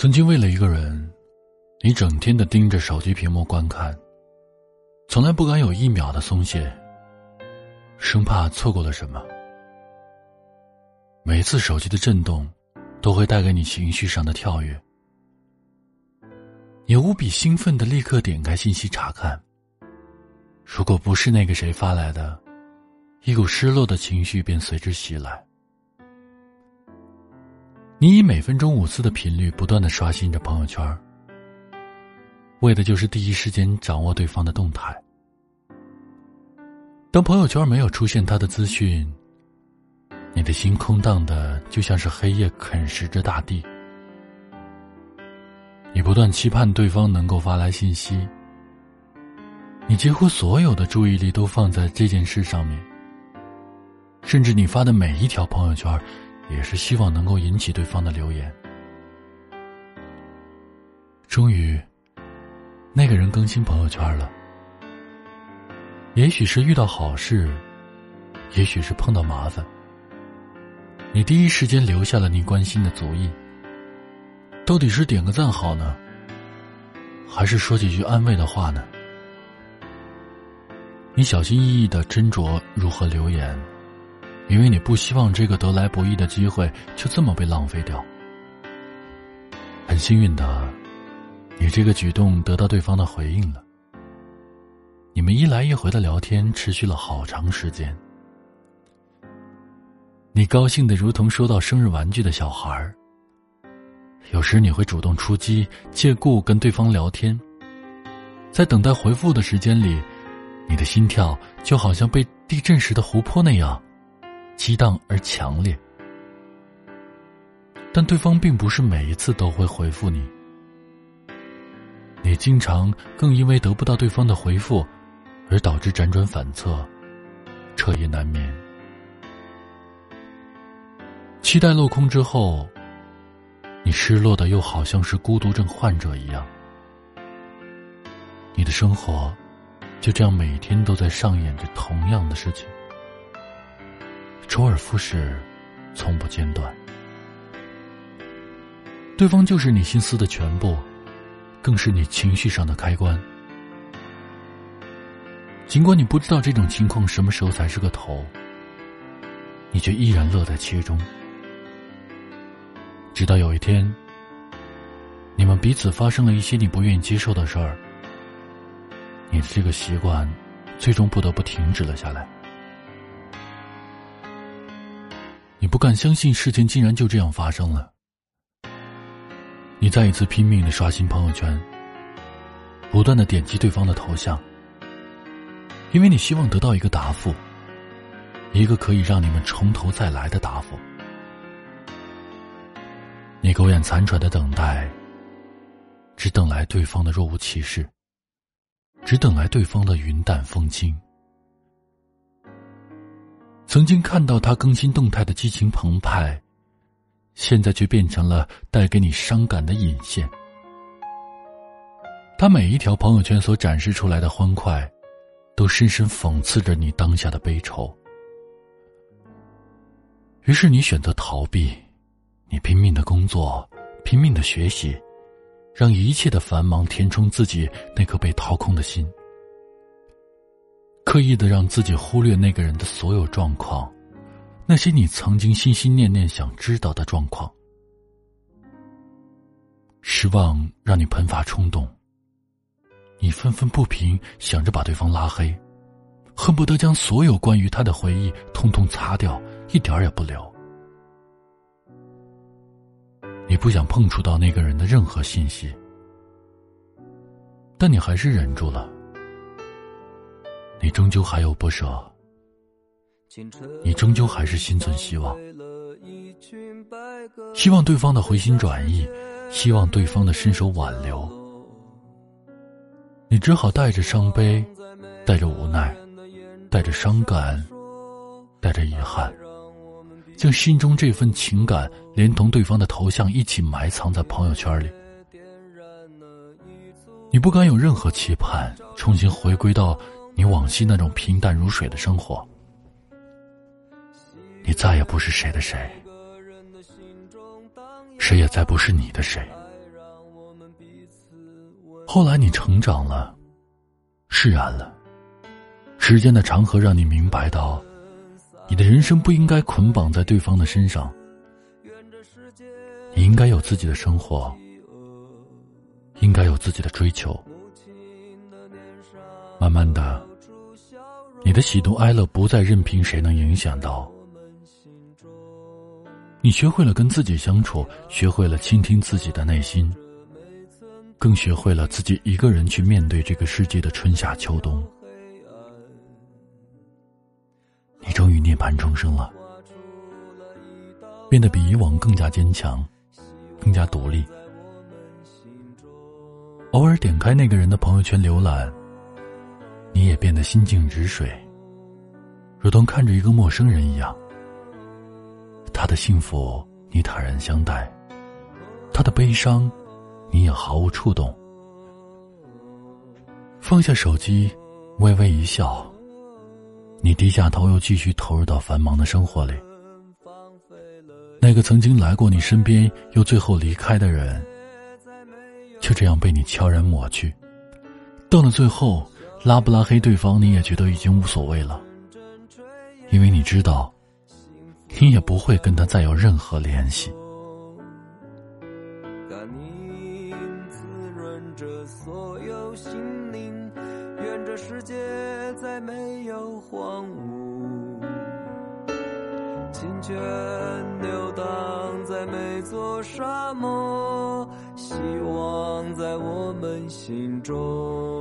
曾经为了一个人，你整天的盯着手机屏幕观看，从来不敢有一秒的松懈，生怕错过了什么。每次手机的震动，都会带给你情绪上的跳跃，你无比兴奋的立刻点开信息查看。如果不是那个谁发来的，一股失落的情绪便随之袭来。你以每分钟五次的频率不断的刷新着朋友圈，为的就是第一时间掌握对方的动态。当朋友圈没有出现他的资讯，你的心空荡的就像是黑夜啃食着大地。你不断期盼对方能够发来信息，你几乎所有的注意力都放在这件事上面，甚至你发的每一条朋友圈。也是希望能够引起对方的留言。终于，那个人更新朋友圈了。也许是遇到好事，也许是碰到麻烦，你第一时间留下了你关心的足印。到底是点个赞好呢，还是说几句安慰的话呢？你小心翼翼的斟酌如何留言。因为你不希望这个得来不易的机会就这么被浪费掉。很幸运的，你这个举动得到对方的回应了。你们一来一回的聊天持续了好长时间。你高兴的如同收到生日玩具的小孩儿。有时你会主动出击，借故跟对方聊天。在等待回复的时间里，你的心跳就好像被地震时的湖泊那样。激荡而强烈，但对方并不是每一次都会回复你。你经常更因为得不到对方的回复，而导致辗转反侧，彻夜难眠。期待落空之后，你失落的又好像是孤独症患者一样。你的生活就这样每天都在上演着同样的事情。周而复始，从不间断。对方就是你心思的全部，更是你情绪上的开关。尽管你不知道这种情况什么时候才是个头，你却依然乐在其中。直到有一天，你们彼此发生了一些你不愿意接受的事儿，你的这个习惯，最终不得不停止了下来。你不敢相信事情竟然就这样发生了。你再一次拼命的刷新朋友圈，不断的点击对方的头像，因为你希望得到一个答复，一个可以让你们从头再来的答复。你苟延残喘的等待，只等来对方的若无其事，只等来对方的云淡风轻。曾经看到他更新动态的激情澎湃，现在却变成了带给你伤感的引线。他每一条朋友圈所展示出来的欢快，都深深讽刺着你当下的悲愁。于是你选择逃避，你拼命的工作，拼命的学习，让一切的繁忙填充自己那颗被掏空的心。刻意的让自己忽略那个人的所有状况，那些你曾经心心念念想知道的状况。失望让你喷发冲动，你愤愤不平，想着把对方拉黑，恨不得将所有关于他的回忆通通擦掉，一点儿也不留。你不想碰触到那个人的任何信息，但你还是忍住了。你终究还有不舍，你终究还是心存希望，希望对方的回心转意，希望对方的伸手挽留。你只好带着伤悲，带着无奈，带着伤感，带着遗憾，将心中这份情感连同对方的头像一起埋藏在朋友圈里。你不敢有任何期盼，重新回归到。你往昔那种平淡如水的生活，你再也不是谁的谁，谁也再不是你的谁。后来你成长了，释然了。时间的长河让你明白到，你的人生不应该捆绑在对方的身上。你应该有自己的生活，应该有自己的追求。慢慢的，你的喜怒哀乐不再任凭谁能影响到。你学会了跟自己相处，学会了倾听自己的内心，更学会了自己一个人去面对这个世界的春夏秋冬。你终于涅槃重生了，变得比以往更加坚强，更加独立。偶尔点开那个人的朋友圈浏览，你也变得心静止水，如同看着一个陌生人一样。他的幸福，你坦然相待；他的悲伤，你也毫无触动。放下手机，微微一笑。你低下头，又继续投入到繁忙的生活里。那个曾经来过你身边，又最后离开的人，就这样被你悄然抹去。到了最后，拉不拉黑对方，你也觉得已经无所谓了，因为你知道。你也不会跟他再有任何联系。甘宁滋润着所有心灵，愿这世界再没有荒芜。清泉流淌在每座沙漠，希望在我们心中。